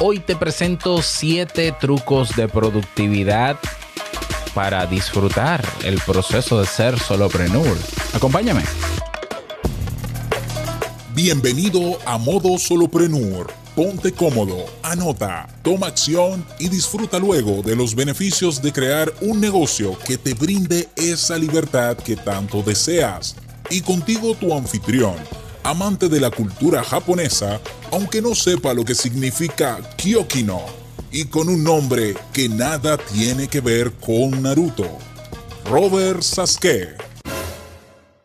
Hoy te presento 7 trucos de productividad para disfrutar el proceso de ser solopreneur. Acompáñame. Bienvenido a Modo Solopreneur. Ponte cómodo, anota, toma acción y disfruta luego de los beneficios de crear un negocio que te brinde esa libertad que tanto deseas. Y contigo tu anfitrión, amante de la cultura japonesa, aunque no sepa lo que significa Kyokino, y con un nombre que nada tiene que ver con Naruto. Robert Sasuke.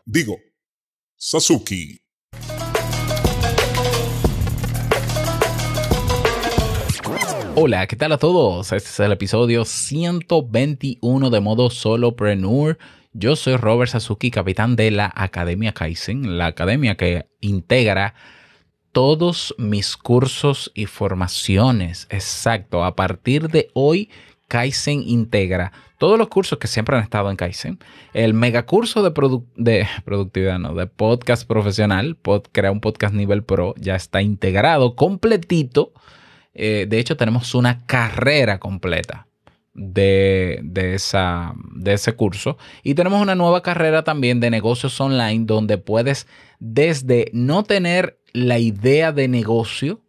Digo, Sasuke. Hola, ¿qué tal a todos? Este es el episodio 121 de modo solopreneur. Yo soy Robert Sasuki, capitán de la Academia Kaizen, la academia que integra todos mis cursos y formaciones. Exacto, a partir de hoy Kaizen integra todos los cursos que siempre han estado en Kaizen. El megacurso de, de productividad, no, de podcast profesional, pod crea un podcast nivel pro, ya está integrado completito eh, de hecho, tenemos una carrera completa de, esa, de ese curso. Y tenemos una nueva carrera también de negocios online donde puedes desde no tener la idea de negocio,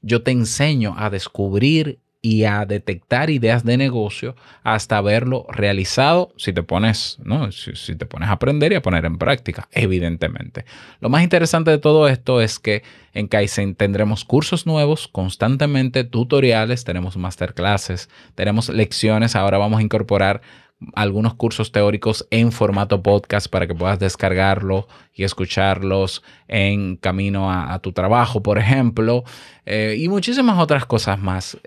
yo te enseño a descubrir y a detectar ideas de negocio hasta verlo realizado si te pones, ¿no? Si, te pones a aprender y a poner en práctica, evidentemente. Lo más interesante de todo esto es que en Kaizen tendremos cursos nuevos constantemente, tutoriales, tenemos masterclasses, tenemos lecciones, ahora vamos a incorporar algunos cursos teóricos en formato podcast para que puedas descargarlo y escucharlos en camino a, tu trabajo, por ejemplo, eh, y muchísimas otras cosas más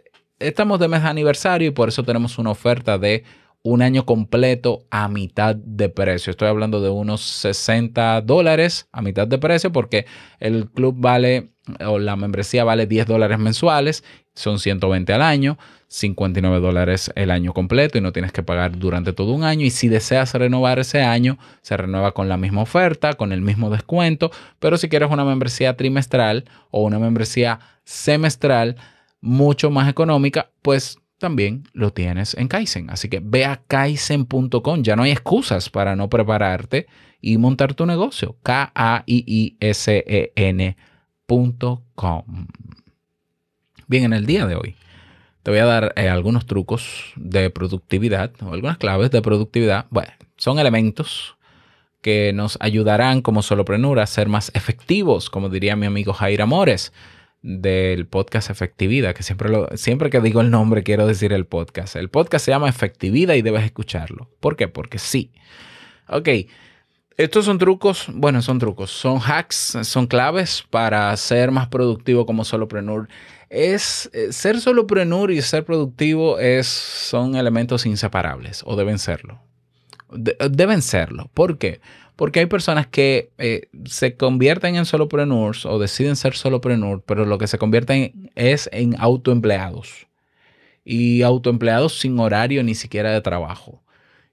estamos de mes de aniversario y por eso tenemos una oferta de un año completo a mitad de precio. Estoy hablando de unos 60 dólares a mitad de precio porque el club vale o la membresía vale 10 dólares mensuales, son 120 al año, 59 dólares el año completo y no tienes que pagar durante todo un año. Y si deseas renovar ese año, se renueva con la misma oferta, con el mismo descuento. Pero si quieres una membresía trimestral o una membresía semestral, mucho más económica, pues también lo tienes en Kaizen. Así que ve a kaizen.com. Ya no hay excusas para no prepararte y montar tu negocio. K-A-I-I-S-E-N.com. Bien, en el día de hoy te voy a dar eh, algunos trucos de productividad o algunas claves de productividad. Bueno, son elementos que nos ayudarán como solopreneur a ser más efectivos, como diría mi amigo Jair Amores del podcast Efectividad, que siempre, siempre que digo el nombre quiero decir el podcast. El podcast se llama Efectividad y debes escucharlo. ¿Por qué? Porque sí. Ok, estos son trucos, bueno, son trucos, son hacks, son claves para ser más productivo como solopreneur. Es eh, ser solopreneur y ser productivo es, son elementos inseparables o deben serlo. deben serlo. ¿Por qué? Porque hay personas que eh, se convierten en solopreneurs o deciden ser solopreneurs, pero lo que se convierten es en autoempleados. Y autoempleados sin horario ni siquiera de trabajo.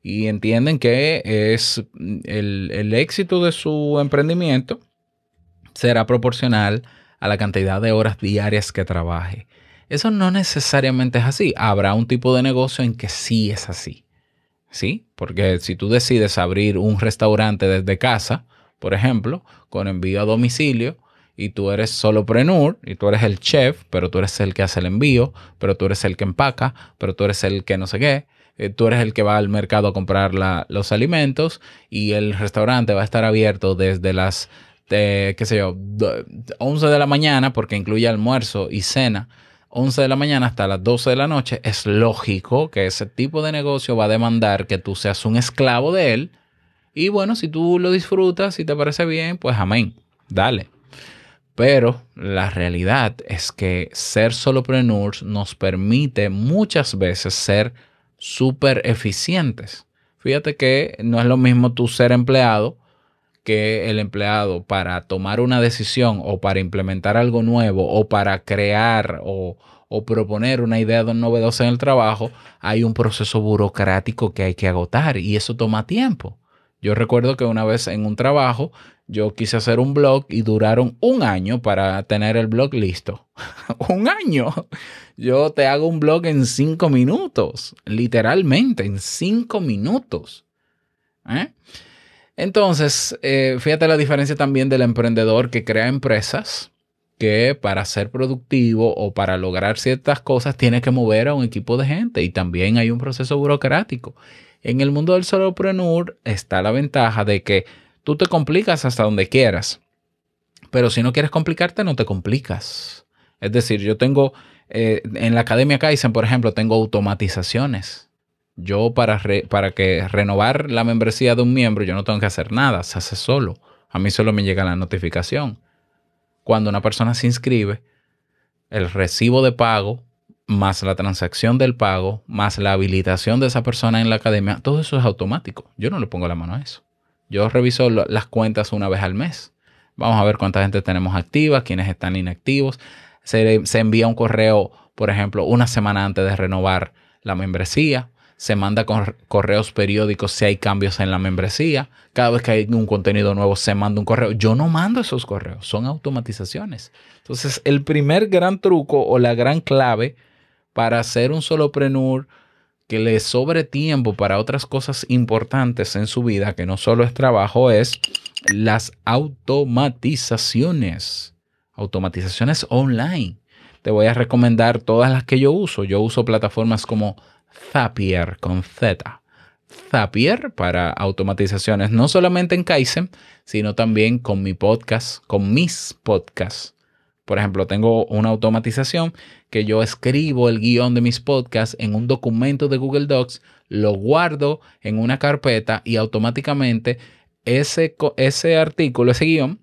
Y entienden que es el, el éxito de su emprendimiento será proporcional a la cantidad de horas diarias que trabaje. Eso no necesariamente es así. Habrá un tipo de negocio en que sí es así. ¿Sí? Porque si tú decides abrir un restaurante desde casa, por ejemplo, con envío a domicilio, y tú eres solopreneur, y tú eres el chef, pero tú eres el que hace el envío, pero tú eres el que empaca, pero tú eres el que no sé qué, eh, tú eres el que va al mercado a comprar los alimentos, y el restaurante va a estar abierto desde las, qué sé yo, 11 de la mañana, porque incluye almuerzo y cena, 11 de la mañana hasta las 12 de la noche, es lógico que ese tipo de negocio va a demandar que tú seas un esclavo de él. Y bueno, si tú lo disfrutas, si te parece bien, pues amén, dale. Pero la realidad es que ser solopreneurs nos permite muchas veces ser súper eficientes. Fíjate que no es lo mismo tú ser empleado que el empleado para tomar una decisión o para implementar algo nuevo o para crear o, proponer una idea novedosa en el trabajo, hay un proceso burocrático que hay que agotar y eso toma tiempo. Yo recuerdo que una vez en un trabajo yo quise hacer un blog y duraron un año para tener el blog listo. un año. Yo te hago un blog en cinco minutos, literalmente, en cinco minutos. ¿Eh? Entonces, eh, fíjate la diferencia también del emprendedor que crea empresas que para ser productivo o para lograr ciertas cosas tiene que mover a un equipo de gente y también hay un proceso burocrático. En el mundo del solopreneur está la ventaja de que tú te complicas hasta donde quieras, pero si no quieres complicarte, no te complicas. Es decir, yo tengo eh, en la Academia Kaizen, por ejemplo, tengo automatizaciones. Yo para, para que renovar la membresía de un miembro, yo no tengo que hacer nada, se hace solo. A mí solo me llega la notificación. Cuando una persona se inscribe, el recibo de pago, más la transacción del pago, más la habilitación de esa persona en la academia, todo eso es automático. Yo no le pongo la mano a eso. Yo reviso las cuentas una vez al mes. Vamos a ver cuánta gente tenemos activa, quiénes están inactivos se, envía un correo, por ejemplo, una semana antes de renovar la membresía. Se manda con correos periódicos si hay cambios en la membresía. Cada vez que hay un contenido nuevo se manda un correo. Yo no mando esos correos, son automatizaciones. Entonces, el primer gran truco o la gran clave para hacer un solopreneur que le sobre tiempo para otras cosas importantes en su vida, que no solo es trabajo, es las automatizaciones automatizaciones online. Te voy a recomendar todas las que yo uso. Yo uso plataformas como Zapier con Z. Zapier para automatizaciones, no solamente en Kaizen, sino también con mi podcast, con mis podcasts. Por ejemplo, tengo una automatización que yo escribo el guion de mis podcasts en un documento de Google Docs, lo guardo en una carpeta y automáticamente ese, ese artículo, ese guion,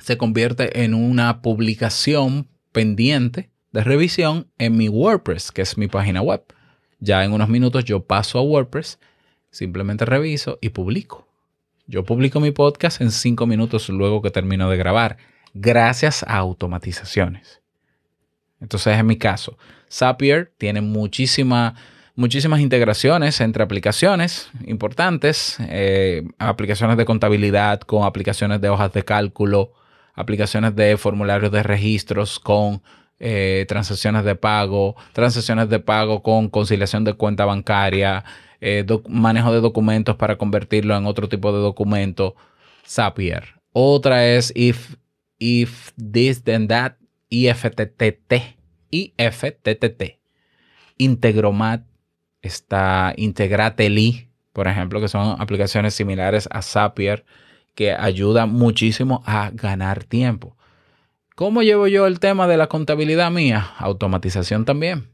se convierte en una publicación pendiente de revisión en mi WordPress, que es mi página web. Ya en unos minutos yo paso a WordPress, simplemente reviso y publico. Yo publico mi podcast en cinco minutos luego que termino de grabar, gracias a automatizaciones. Entonces, en mi caso, Zapier tiene muchísimas integraciones entre aplicaciones importantes, eh, aplicaciones de contabilidad con aplicaciones de hojas de cálculo, aplicaciones de formularios de registros con eh, transacciones de pago, transacciones de pago con conciliación de cuenta bancaria, eh, manejo de documentos para convertirlo en otro tipo de documento, Zapier. Otra es if, if this then that, IFTTT, IFTTT. Integromat está Integrateli, por ejemplo, que son aplicaciones similares a Zapier que ayuda muchísimo a ganar tiempo. ¿Cómo llevo yo el tema de la contabilidad mía? Automatización también.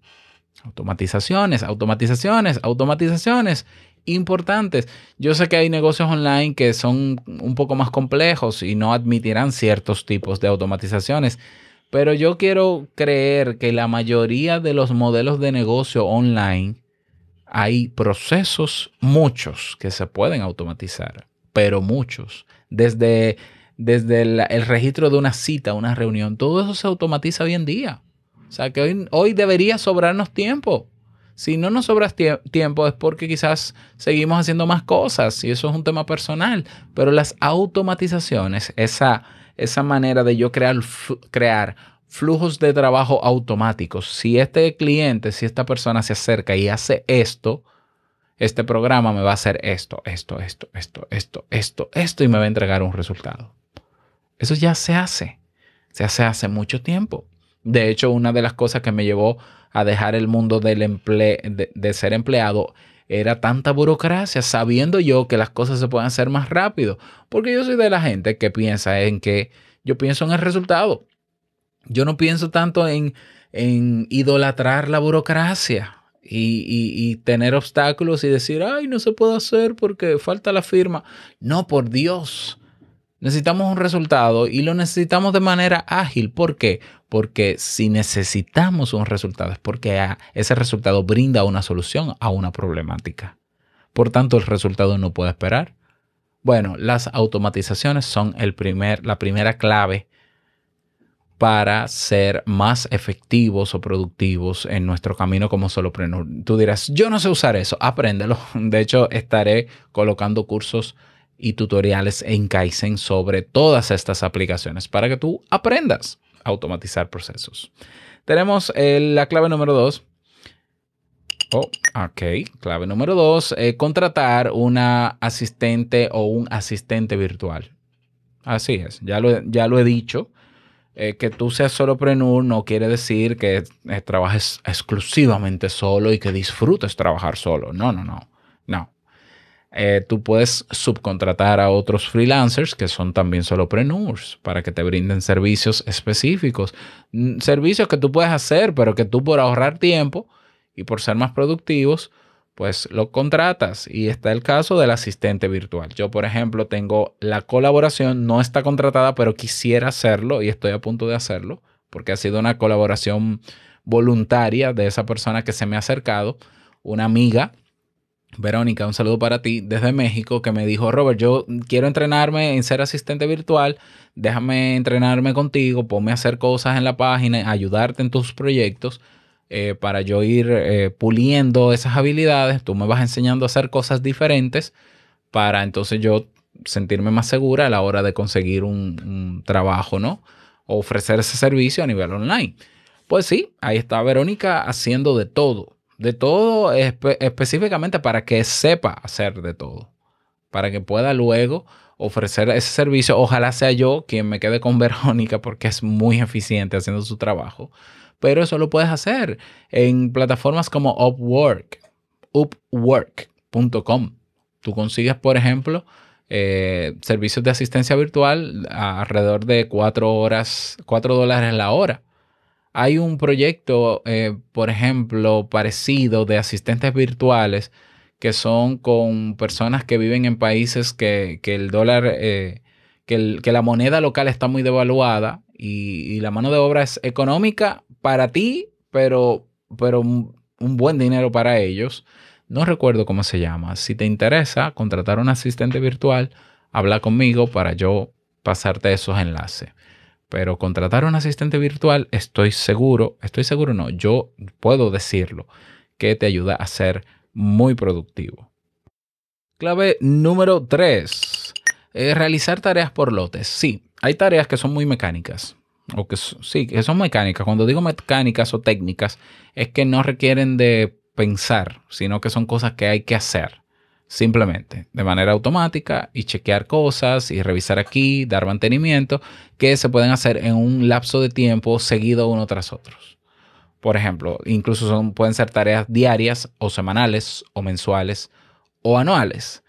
Automatizaciones, automatizaciones, automatizaciones importantes. Yo sé que hay negocios online que son un poco más complejos y no admitirán ciertos tipos de automatizaciones, pero yo quiero creer que la mayoría de los modelos de negocio online hay procesos, muchos, que se pueden automatizar pero muchos. Desde, desde el, registro de una cita, una reunión, todo eso se automatiza hoy en día. O sea que hoy, hoy debería sobrarnos tiempo. Si no nos sobra tiempo es porque quizás seguimos haciendo más cosas y eso es un tema personal. Pero las automatizaciones, esa, esa manera de yo crear, crear flujos de trabajo automáticos, si este cliente, si esta persona se acerca y hace esto, este programa me va a hacer esto, esto, esto, esto, esto, esto, esto y me va a entregar un resultado. Eso ya se hace. Se hace hace mucho tiempo. De hecho, una de las cosas que me llevó a dejar el mundo del emple de, ser empleado era tanta burocracia, sabiendo yo que las cosas se pueden hacer más rápido. Porque yo soy de la gente que piensa en que yo pienso en el resultado. Yo no pienso tanto en, en idolatrar la burocracia y, tener obstáculos y decir, ay, no se puede hacer porque falta la firma. No, por Dios. Necesitamos un resultado y lo necesitamos de manera ágil. ¿Por qué? Porque si necesitamos un resultado es porque ese resultado brinda una solución a una problemática. Por tanto, el resultado no puede esperar. Bueno, las automatizaciones son el primer, la primera clave para ser más efectivos o productivos en nuestro camino como solopreneur. Tú dirás, yo no sé usar eso, apréndelo. De hecho, estaré colocando cursos y tutoriales en Kaizen sobre todas estas aplicaciones para que tú aprendas a automatizar procesos. Tenemos eh, la clave número dos. Oh, ok. Clave número dos, eh, contratar una asistente o un asistente virtual. Así es, ya lo, ya lo he dicho. Eh, que tú seas solopreneur no quiere decir que trabajes exclusivamente solo y que disfrutes trabajar solo. No, no, no. No. Eh, tú puedes subcontratar a otros freelancers que son también solopreneurs para que te brinden servicios específicos. Mm, servicios que tú puedes hacer, pero que tú por ahorrar tiempo y por ser más productivos, pues lo contratas. Y está el caso del asistente virtual. Yo, por ejemplo, tengo la colaboración, no está contratada, pero quisiera hacerlo y estoy a punto de hacerlo porque ha sido una colaboración voluntaria de esa persona que se me ha acercado, una amiga Verónica, un saludo para ti desde México, que me dijo, Robert, yo quiero entrenarme en ser asistente virtual, déjame entrenarme contigo, ponme a hacer cosas en la página, ayudarte en tus proyectos eh, para yo ir eh, puliendo esas habilidades, tú me vas enseñando a hacer cosas diferentes para entonces yo sentirme más segura a la hora de conseguir un, un trabajo, ¿no? O ofrecer ese servicio a nivel online. Pues sí, ahí está Verónica haciendo de todo de todo específicamente para que sepa hacer de todo, para que pueda luego ofrecer ese servicio. Ojalá sea yo quien me quede con Verónica porque es muy eficiente haciendo su trabajo. Pero eso lo puedes hacer en plataformas como Upwork, upwork.com. Tú consigues, por ejemplo, eh, servicios de asistencia virtual alrededor de 4 horas, 4 dólares la hora. Hay un proyecto, eh, por ejemplo, parecido de asistentes virtuales que son con personas que viven en países que, el dólar, eh, que, la moneda local está muy devaluada y, la mano de obra es económica para ti, pero, pero un, un buen dinero para ellos. No recuerdo cómo se llama. Si te interesa contratar un asistente virtual, habla conmigo para yo pasarte esos enlaces. Pero contratar un asistente virtual, estoy seguro, estoy seguro no, yo puedo decirlo, que te ayuda a ser muy productivo. Clave número 3. realizar tareas por lotes. Sí, hay tareas que son muy mecánicas. O que sí, que son mecánicas. Cuando digo mecánicas o técnicas, es que no requieren de pensar, sino que son cosas que hay que hacer simplemente de manera automática y chequear cosas y revisar aquí, dar mantenimiento, que se pueden hacer en un lapso de tiempo seguido uno tras otro. Por ejemplo, incluso son, pueden ser tareas diarias o semanales o mensuales o anuales.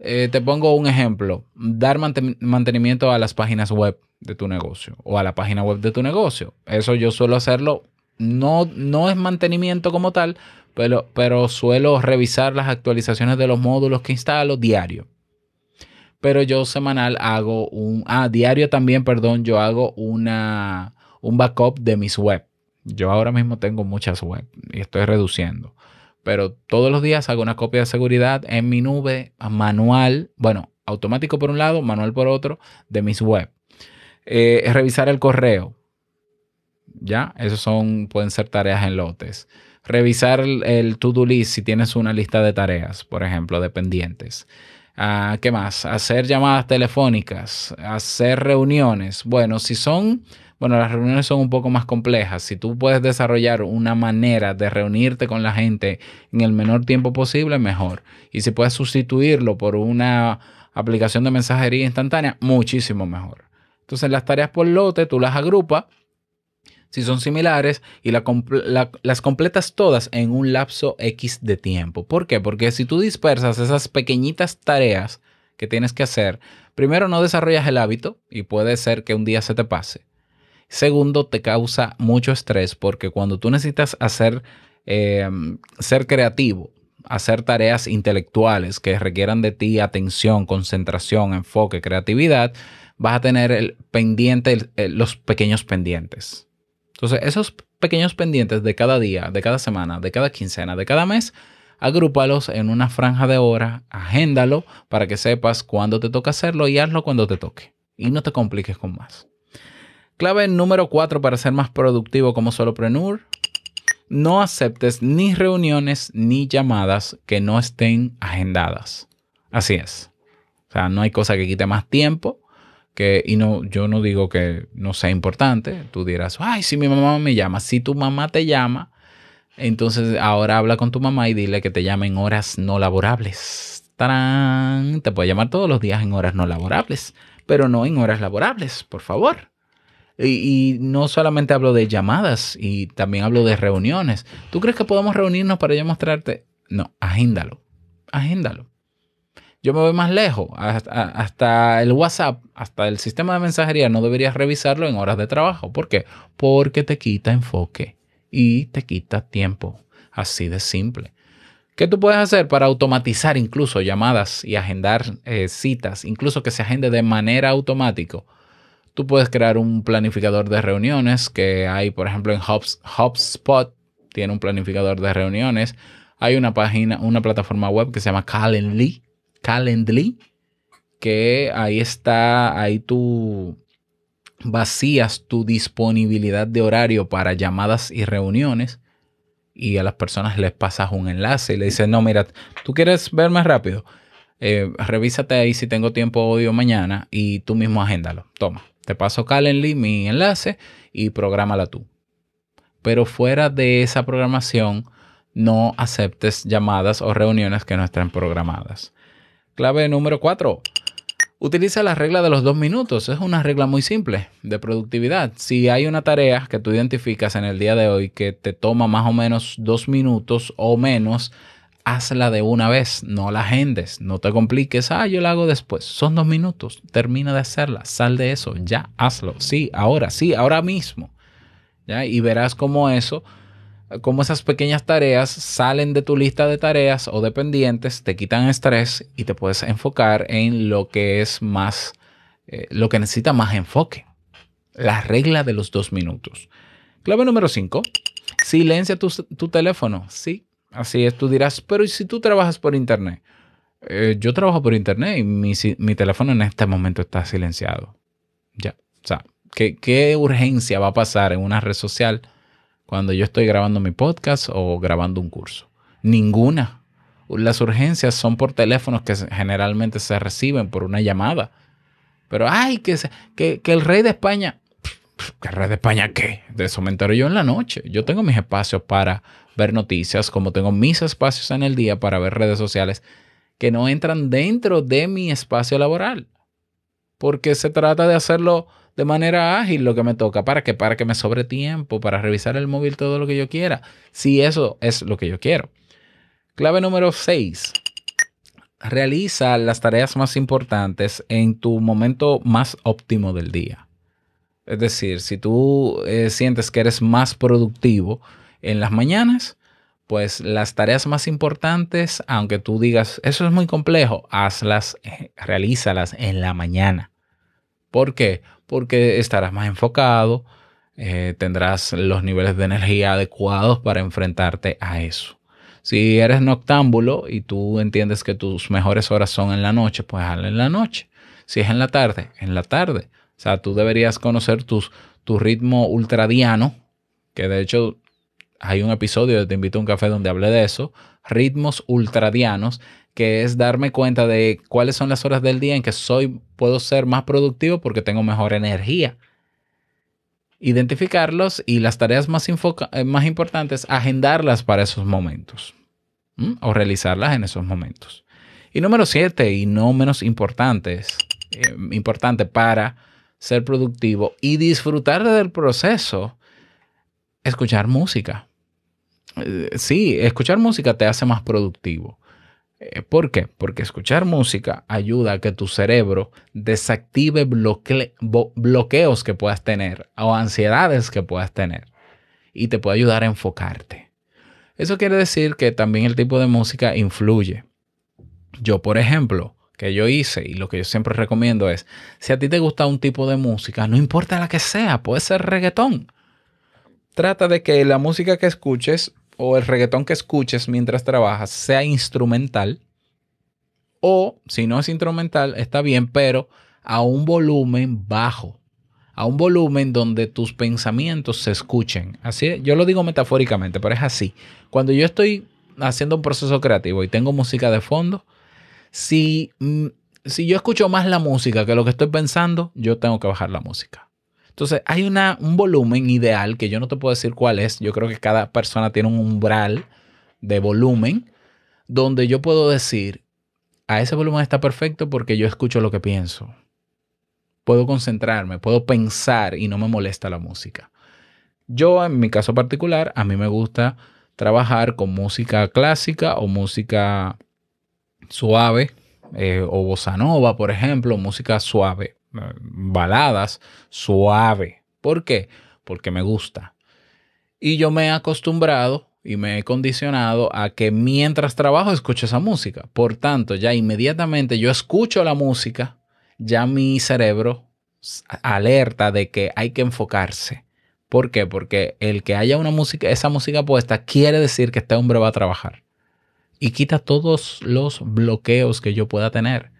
Eh, te pongo un ejemplo, dar mantenimiento a las páginas web de tu negocio o a la página web de tu negocio. Eso yo suelo hacerlo, no, no es mantenimiento como tal, pero, suelo revisar las actualizaciones de los módulos que instalo diario. Pero yo semanal hago un, ah, diario también, perdón, yo hago una, un backup de mis web. Yo ahora mismo tengo muchas web y estoy reduciendo. Pero todos los días hago una copia de seguridad en mi nube manual, bueno, automático por un lado, manual por otro, de mis web. Eh, revisar el correo. Ya, esos son, pueden ser tareas en lotes revisar el, to-do list si tienes una lista de tareas, por ejemplo, de pendientes. Ah, ¿Qué más? Hacer llamadas telefónicas, hacer reuniones. Bueno, si son, bueno, las reuniones son un poco más complejas. Si tú puedes desarrollar una manera de reunirte con la gente en el menor tiempo posible, mejor. Y si puedes sustituirlo por una aplicación de mensajería instantánea, muchísimo mejor. Entonces las tareas por lote tú las agrupas si son similares y las completas todas en un lapso X de tiempo. ¿Por qué? Porque si tú dispersas esas pequeñitas tareas que tienes que hacer, primero no desarrollas el hábito y puede ser que un día se te pase. Segundo, te causa mucho estrés porque cuando tú necesitas hacer, em, ser creativo, hacer tareas intelectuales que requieran de ti atención, concentración, enfoque, creatividad, vas a tener el pendiente, los pequeños pendientes. Entonces, esos pequeños pendientes de cada día, de cada semana, de cada quincena, de cada mes, agrúpalos en una franja de hora, agéndalo para que sepas cuándo te toca hacerlo y hazlo cuando te toque. Y no te compliques con más. Clave número 4 para ser más productivo como solopreneur. No aceptes ni reuniones ni llamadas que no estén agendadas. Así es. sea, no hay cosa que quite más tiempo y no, yo no digo que no sea importante. Tú dirás, ay, si mi mamá me llama, si tu mamá te llama, entonces ahora habla con tu mamá y dile que te llame en horas no laborables. ¡Tarán! Te puede llamar todos los días en horas no laborables, pero no en horas laborables, por favor. Y, no solamente hablo de llamadas, y también hablo de reuniones. ¿Tú crees que podemos reunirnos para yo mostrarte? No, agéndalo. Agéndalo. Yo me voy más lejos. Hasta, el WhatsApp, hasta el sistema de mensajería, no deberías revisarlo en horas de trabajo. ¿Por qué? Porque te quita enfoque y te quita tiempo. Así de simple. ¿Qué tú puedes hacer para automatizar incluso llamadas y agendar eh, citas, incluso que se agende de manera automática? Tú puedes crear un planificador de reuniones que hay, por ejemplo, en HubSpot, tiene un planificador de reuniones. Hay una página, una plataforma web que se llama Calendly, Calendly, que ahí está, ahí tú vacías tu disponibilidad de horario para llamadas y reuniones y a las personas les pasas un enlace y le dices, no, mira, tú quieres ver más rápido, eh, revísate ahí si tengo tiempo hoy o mañana y tú mismo agéndalo. Toma, te paso Calendly, mi enlace, y prográmala tú. Pero fuera de esa programación, no aceptes llamadas o reuniones que no estén programadas. Clave número 4. Utiliza la regla de los dos minutos. Es una regla muy simple de productividad. Si hay una tarea que tú identificas en el día de hoy que te toma más o menos dos minutos o menos, hazla de una vez, no la agendes, no te compliques, ah, yo la hago después, son dos minutos, termina de hacerla, sal de eso, ya, hazlo, sí, ahora, sí, ahora mismo, ¿ya? Y verás cómo eso, cómo esas pequeñas tareas salen de tu lista de tareas o de pendientes, te quitan estrés y te puedes enfocar en lo que es más, eh, lo que necesita más enfoque. La regla de los dos minutos. Clave número 5. Silencia tu, tu teléfono. Sí, Así es, tú dirás, pero ¿y si tú trabajas por internet? Eh, yo trabajo por internet y mi, teléfono en este momento está silenciado. Ya, o sea, ¿qué, ¿qué urgencia va a pasar en una red social cuando yo estoy grabando mi podcast o grabando un curso? Ninguna. Las urgencias son por teléfonos que generalmente se reciben por una llamada. Pero, ay, que, que, que el rey de España, ¿qué rey de España qué? De eso me entero yo en la noche. Yo tengo mis espacios para ver noticias, como tengo mis espacios en el día para ver redes sociales que no entran dentro de mi espacio laboral. Porque se trata de hacerlo de manera ágil lo que me toca. ¿Para que Para que me sobre tiempo, para revisar el móvil todo lo que yo quiera. Si eso es lo que yo quiero. Clave número 6. Realiza las tareas más importantes en tu momento más óptimo del día. Es decir, si tú eh, sientes que eres más productivo, en las mañanas, pues las tareas más importantes, aunque tú digas, eso es muy complejo, hazlas, eh, realízalas en la mañana. ¿Por qué? Porque estarás más enfocado, eh, tendrás los niveles de energía adecuados para enfrentarte a eso. Si eres noctámbulo y tú entiendes que tus mejores horas son en la noche, pues hazlo en la noche. Si es en la tarde, en la tarde. O sea, tú deberías conocer tus, tu ritmo ultradiano, que de hecho hay un episodio de Te invito a un café donde hablé de eso, ritmos ultradianos, que es darme cuenta de cuáles son las horas del día en que soy, puedo ser más productivo porque tengo mejor energía. Identificarlos y las tareas más, eh, más importantes, agendarlas para esos momentos o realizarlas en esos momentos. Y número siete, y no menos importante, eh, para ser productivo y disfrutar del proceso, escuchar música. Eh, sí, escuchar música te hace más productivo. Eh, ¿Por qué? Porque escuchar música ayuda a que tu cerebro desactive bloqueos que puedas tener o ansiedades que puedas tener y te puede ayudar a enfocarte. Eso quiere decir que también el tipo de música influye. Yo, por ejemplo, que yo hice y lo que yo siempre recomiendo es, si a ti te gusta un tipo de música, no importa la que sea, puede ser reggaetón. Trata de que la música que escuches o el reggaetón que escuches mientras trabajas sea instrumental. O si no es instrumental, está bien, pero a un volumen bajo. A un volumen donde tus pensamientos se escuchen. Así, yo lo digo metafóricamente, pero es así. Cuando yo estoy haciendo un proceso creativo y tengo música de fondo, si, mm, si yo escucho más la música que lo que estoy pensando, yo tengo que bajar la música. Entonces, hay una, un volumen ideal que yo no te puedo decir cuál es. Yo creo que cada persona tiene un umbral de volumen donde yo puedo decir, a ese volumen está perfecto porque yo escucho lo que pienso. Puedo concentrarme, puedo pensar y no me molesta la música. Yo, en mi caso particular, a mí me gusta trabajar con música clásica o música suave, eh, o bossa nova, por ejemplo, música suave, baladas suave. ¿Por qué? Porque me gusta. Y yo me he acostumbrado y me he condicionado a que mientras trabajo escucho esa música. Por tanto, ya inmediatamente yo escucho la música, ya mi cerebro alerta de que hay que enfocarse. ¿Por qué? Porque el que haya una música, esa música puesta, quiere decir que este hombre va a trabajar y quita todos los bloqueos que yo pueda tener.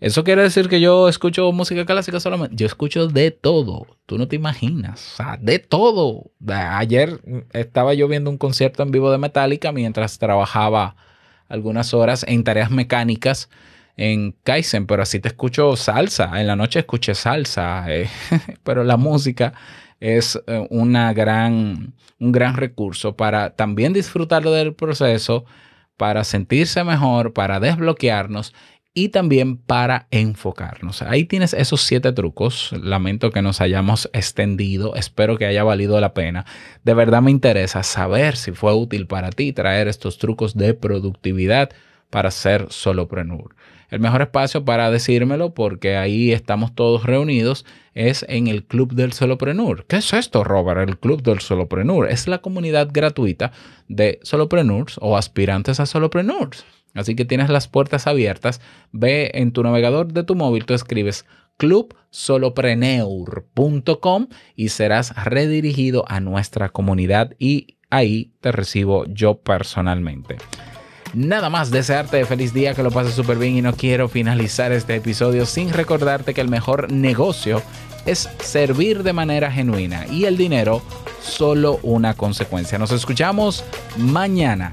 Eso quiere decir que yo escucho música clásica solamente. Yo escucho de todo. Tú no te imaginas. O sea, de todo. Ayer estaba yo viendo un concierto en vivo de Metallica mientras trabajaba algunas horas en tareas mecánicas en Kaizen, pero así te escucho salsa. En la noche escuché salsa. Eh, pero la música es eh, una gran, un gran recurso para también disfrutar del proceso para sentirse mejor, para desbloquearnos y también para enfocarnos. Ahí tienes esos siete trucos. Lamento que nos hayamos extendido. Espero que haya valido la pena. De verdad me interesa saber si fue útil para ti traer estos trucos de productividad para ser solopreneur. El mejor espacio para decírmelo, porque ahí estamos todos reunidos, es en el Club del Solopreneur. ¿Qué es esto, Robert? El Club del Solopreneur es la comunidad gratuita de solopreneurs o aspirantes a solopreneurs. Así que tienes las puertas abiertas. Ve en tu navegador de tu móvil, tú escribes clubsolopreneur.com y serás redirigido a nuestra comunidad y ahí te recibo yo personalmente. Nada más desearte feliz día, que lo pases súper bien y no quiero finalizar este episodio sin recordarte que el mejor negocio es servir de manera genuina y el dinero solo una consecuencia. Nos escuchamos mañana